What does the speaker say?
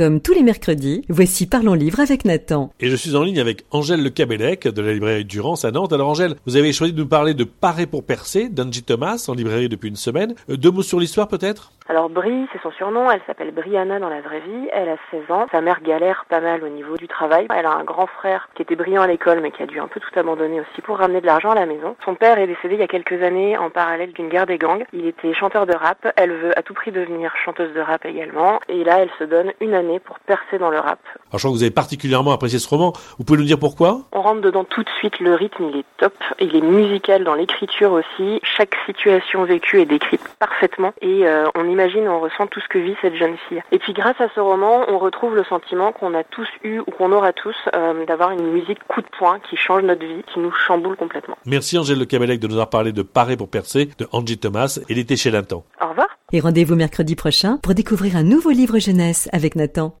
Comme tous les mercredis, voici Parlons Livre avec Nathan. Et je suis en ligne avec Angèle Le Cabellec de la librairie Durance à Nantes. Alors Angèle, vous avez choisi de nous parler de Parer pour percer d'Angie Thomas en librairie depuis une semaine. Euh, deux mots sur l'histoire peut-être? Alors Brie, c'est son surnom, elle s'appelle Brianna dans la vraie vie, elle a 16 ans, sa mère galère pas mal au niveau du travail, elle a un grand frère qui était brillant à l'école mais qui a dû un peu tout abandonner aussi pour ramener de l'argent à la maison. Son père est décédé il y a quelques années en parallèle d'une guerre des gangs, il était chanteur de rap, elle veut à tout prix devenir chanteuse de rap également, et là elle se donne une année pour percer dans le rap. Alors je crois que vous avez particulièrement apprécié ce roman, vous pouvez nous dire pourquoi? On rentre dedans tout de suite, le rythme il est top, il est musical dans l'écriture aussi, chaque situation vécue est décrite parfaitement. Et euh, on imagine, on ressent tout ce que vit cette jeune fille. Et puis grâce à ce roman, on retrouve le sentiment qu'on a tous eu ou qu'on aura tous euh, d'avoir une musique coup de poing qui change notre vie, qui nous chamboule complètement. Merci Angèle Le Cabellec de nous avoir parlé de Parer pour percer de Angie Thomas et l'été chez Nathan. Au revoir. Et rendez-vous mercredi prochain pour découvrir un nouveau livre jeunesse avec Nathan.